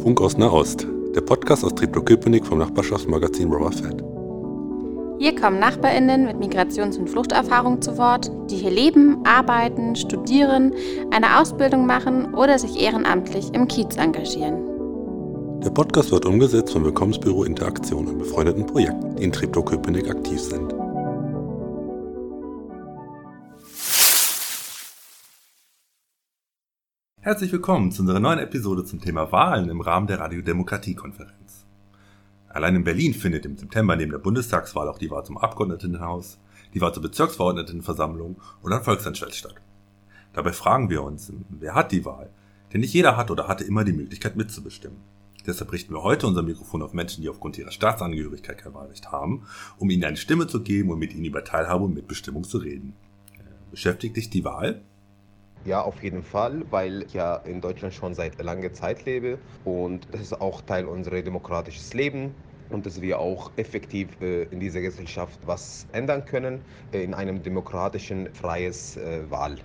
Funk aus Nahost, der Podcast aus Treptow-Köpenick vom Nachbarschaftsmagazin Robber Fett. Hier kommen NachbarInnen mit Migrations- und Fluchterfahrung zu Wort, die hier leben, arbeiten, studieren, eine Ausbildung machen oder sich ehrenamtlich im Kiez engagieren. Der Podcast wird umgesetzt vom Willkommensbüro Interaktion und befreundeten Projekten, die in Treptow-Köpenick aktiv sind. Herzlich willkommen zu unserer neuen Episode zum Thema Wahlen im Rahmen der Radiodemokratie-Konferenz. Allein in Berlin findet im September neben der Bundestagswahl auch die Wahl zum Abgeordnetenhaus, die Wahl zur Bezirksverordnetenversammlung und ein Volksentscheid statt. Dabei fragen wir uns, wer hat die Wahl? Denn nicht jeder hat oder hatte immer die Möglichkeit mitzubestimmen. Deshalb richten wir heute unser Mikrofon auf Menschen, die aufgrund ihrer Staatsangehörigkeit kein Wahlrecht haben, um ihnen eine Stimme zu geben und mit ihnen über Teilhabe und Mitbestimmung zu reden. Beschäftigt dich die Wahl? Ja, auf jeden Fall, weil ich ja in Deutschland schon seit langer Zeit lebe und das ist auch Teil unseres demokratischen Lebens und dass wir auch effektiv äh, in dieser Gesellschaft was ändern können äh, in einem demokratischen, freies äh, Wahl.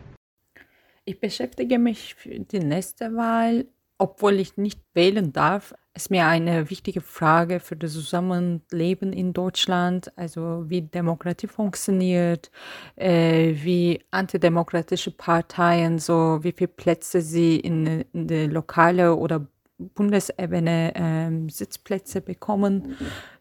Ich beschäftige mich für die nächste Wahl, obwohl ich nicht wählen darf, ist mir eine wichtige Frage für das Zusammenleben in Deutschland, also wie Demokratie funktioniert, äh, wie antidemokratische Parteien, so wie viele Plätze sie in, in der lokale oder Bundesebene äh, Sitzplätze bekommen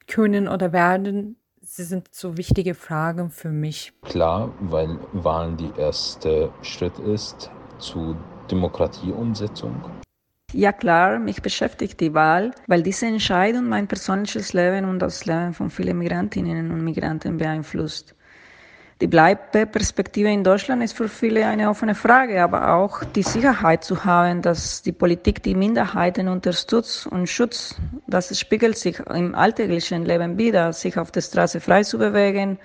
können oder werden. Sie sind so wichtige Fragen für mich. Klar, weil Wahlen die erste Schritt ist zu Demokratieumsetzung. Ja klar, mich beschäftigt die Wahl, weil diese Entscheidung mein persönliches Leben und das Leben von vielen Migrantinnen und Migranten beeinflusst. Die Bleibeperspektive in Deutschland ist für viele eine offene Frage, aber auch die Sicherheit zu haben, dass die Politik die Minderheiten unterstützt und schützt. Das spiegelt sich im alltäglichen Leben wieder, sich auf der Straße frei zu bewegen,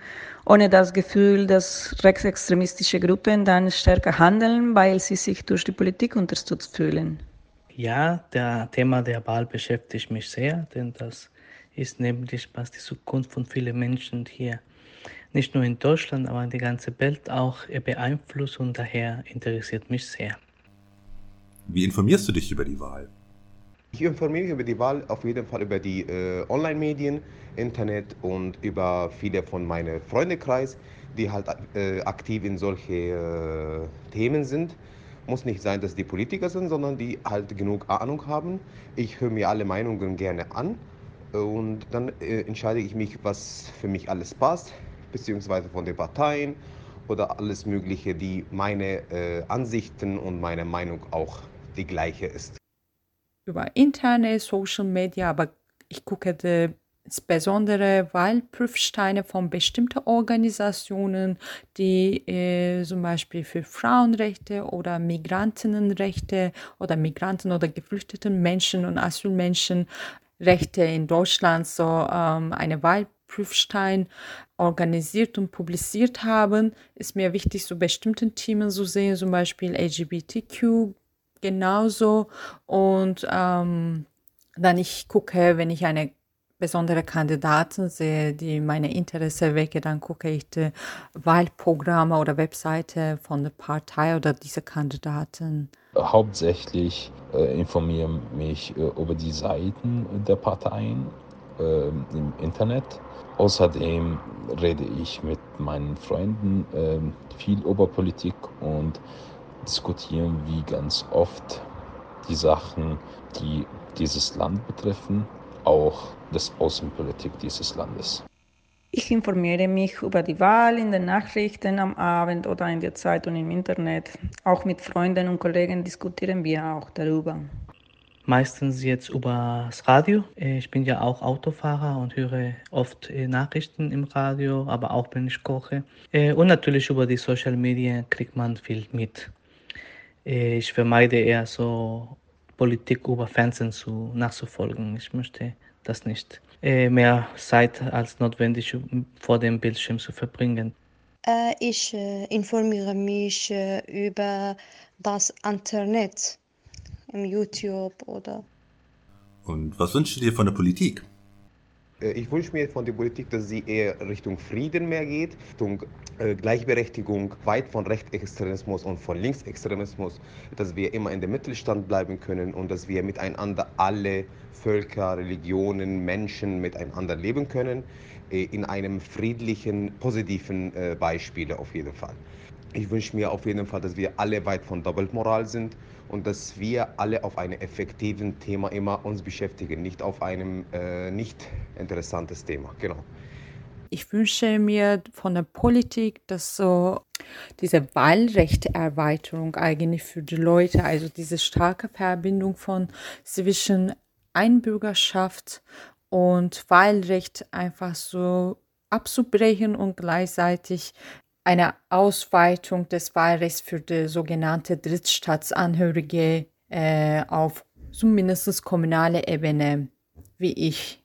ohne das Gefühl, dass rechtsextremistische Gruppen dann stärker handeln, weil sie sich durch die Politik unterstützt fühlen. Ja, der Thema der Wahl beschäftigt mich sehr, denn das ist nämlich, was die Zukunft von vielen Menschen hier, nicht nur in Deutschland, aber in der ganzen Welt auch beeinflusst und daher interessiert mich sehr. Wie informierst du dich über die Wahl? Ich informiere mich über die Wahl auf jeden Fall über die äh, Online-Medien, Internet und über viele von meinen Freundekreis, die halt äh, aktiv in solche äh, Themen sind. Muss nicht sein, dass die Politiker sind, sondern die halt genug Ahnung haben. Ich höre mir alle Meinungen gerne an und dann äh, entscheide ich mich, was für mich alles passt, beziehungsweise von den Parteien oder alles Mögliche, die meine äh, Ansichten und meine Meinung auch die gleiche ist. Über interne Social Media, aber ich gucke insbesondere Wahlprüfsteine von bestimmten Organisationen, die äh, zum Beispiel für Frauenrechte oder Migrantinnenrechte oder Migranten oder geflüchteten Menschen und Asylmenschen Rechte in Deutschland so ähm, eine Wahlprüfstein organisiert und publiziert haben, ist mir wichtig, so bestimmten Themen zu sehen, zum Beispiel LGBTQ genauso. Und ähm, dann ich gucke, wenn ich eine besondere Kandidaten sehe, die meine Interesse wecken, dann gucke ich die Wahlprogramme oder Webseite von der Partei oder dieser Kandidaten. Hauptsächlich äh, informiere mich äh, über die Seiten der Parteien äh, im Internet. Außerdem rede ich mit meinen Freunden ähm, viel über Politik und diskutieren wie ganz oft die Sachen, die dieses Land betreffen auch das Außenpolitik dieses Landes. Ich informiere mich über die Wahl in den Nachrichten am Abend oder in der Zeitung im Internet. Auch mit Freunden und Kollegen diskutieren wir auch darüber. Meistens jetzt über das Radio. Ich bin ja auch Autofahrer und höre oft äh, Nachrichten im Radio, aber auch wenn ich koche. Äh, und natürlich über die Social Media kriegt man viel mit. Äh, ich vermeide eher so Politik über Fernsehen zu, nachzufolgen. Ich möchte das nicht äh, mehr Zeit als notwendig vor dem Bildschirm zu verbringen. Äh, ich äh, informiere mich äh, über das Internet, im YouTube oder. Und was wünschst du dir von der Politik? Äh, ich wünsche mir von der Politik, dass sie eher Richtung Frieden mehr geht, Richtung äh, Gleichberechtigung, weit von Rechtsextremismus und von Linksextremismus, dass wir immer in der Mittelstand bleiben können und dass wir miteinander alle Völker, Religionen, Menschen miteinander leben können, äh, in einem friedlichen, positiven Beispiel auf jeden Fall. Ich wünsche mir auf jeden Fall, dass wir alle weit von Doppelmoral sind und dass wir alle auf einem effektiven Thema immer uns beschäftigen, nicht auf einem äh, nicht interessantes Thema. Genau. Ich wünsche mir von der Politik, dass so diese Wahlrechterweiterung eigentlich für die Leute, also diese starke Verbindung von zwischen Einbürgerschaft und Wahlrecht einfach so abzubrechen und gleichzeitig eine Ausweitung des Wahlrechts für die sogenannte Drittstaatsangehörige äh, auf zumindest kommunale Ebene, wie ich.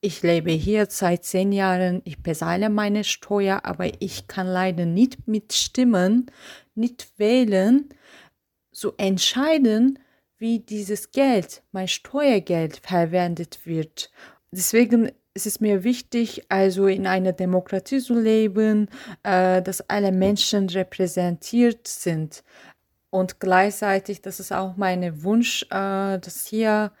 Ich lebe hier seit zehn Jahren, ich bezahle meine Steuer, aber ich kann leider nicht mitstimmen, nicht wählen, so entscheiden, wie dieses Geld, mein Steuergeld, verwendet wird. Deswegen es ist mir wichtig, also in einer Demokratie zu leben, äh, dass alle Menschen repräsentiert sind. Und gleichzeitig, das ist auch mein Wunsch, äh, dass hier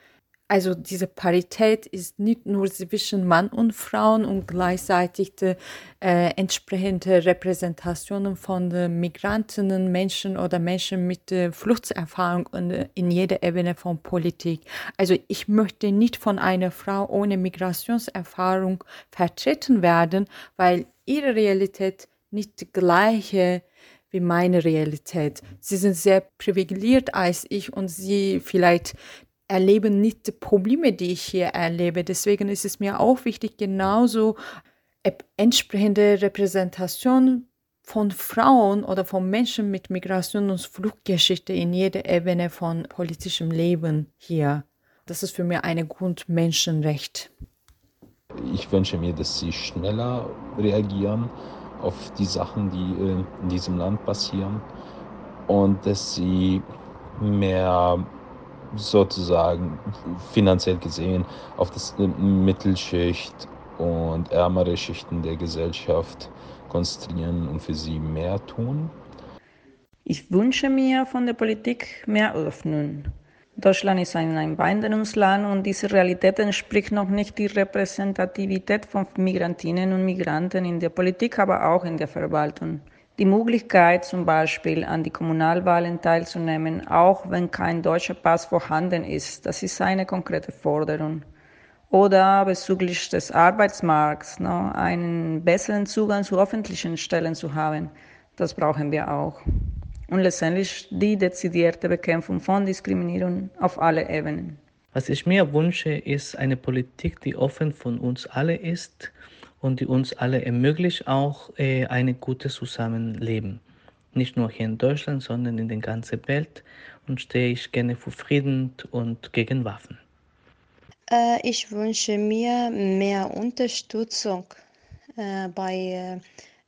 also diese Parität ist nicht nur zwischen Mann und Frauen und gleichzeitig die äh, entsprechende Repräsentationen von den Migranten, Menschen oder Menschen mit äh, Fluchterfahrung in, in jeder Ebene von Politik. Also ich möchte nicht von einer Frau ohne Migrationserfahrung vertreten werden, weil ihre Realität nicht die gleiche wie meine Realität. Sie sind sehr privilegiert als ich und sie vielleicht erleben nicht die Probleme, die ich hier erlebe. Deswegen ist es mir auch wichtig, genauso entsprechende Repräsentation von Frauen oder von Menschen mit Migration und Fluchtgeschichte in jeder Ebene von politischem Leben hier. Das ist für mich ein Grundmenschenrecht. Ich wünsche mir, dass sie schneller reagieren auf die Sachen, die äh, in diesem Land passieren und dass sie mehr sozusagen finanziell gesehen auf das Mittelschicht und ärmere Schichten der Gesellschaft konzentrieren und für sie mehr tun? Ich wünsche mir von der Politik mehr Öffnung. Deutschland ist ein Einwanderungsland und diese Realität entspricht noch nicht der Repräsentativität von Migrantinnen und Migranten in der Politik, aber auch in der Verwaltung. Die Möglichkeit, zum Beispiel an die Kommunalwahlen teilzunehmen, auch wenn kein deutscher Pass vorhanden ist, das ist eine konkrete Forderung. Oder bezüglich des Arbeitsmarkts, ne, einen besseren Zugang zu öffentlichen Stellen zu haben, das brauchen wir auch. Und letztendlich die dezidierte Bekämpfung von Diskriminierung auf alle Ebenen. Was ich mir wünsche, ist eine Politik, die offen von uns alle ist und die uns alle ermöglicht auch äh, ein gutes Zusammenleben. Nicht nur hier in Deutschland, sondern in der ganzen Welt und stehe ich gerne für Frieden und gegen Waffen. Äh, ich wünsche mir mehr Unterstützung äh, bei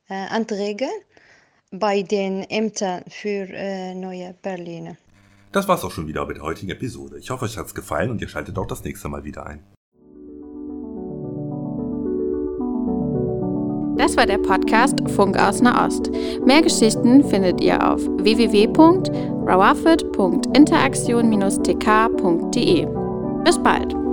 äh, Anträgen bei den Ämtern für äh, Neue Berliner. Das war's auch schon wieder mit der heutigen Episode. Ich hoffe, euch hat's gefallen und ihr schaltet auch das nächste Mal wieder ein. Das war der Podcast Funk aus Nahost. Mehr Geschichten findet ihr auf www.rawafit.interaktion-tk.de. Bis bald!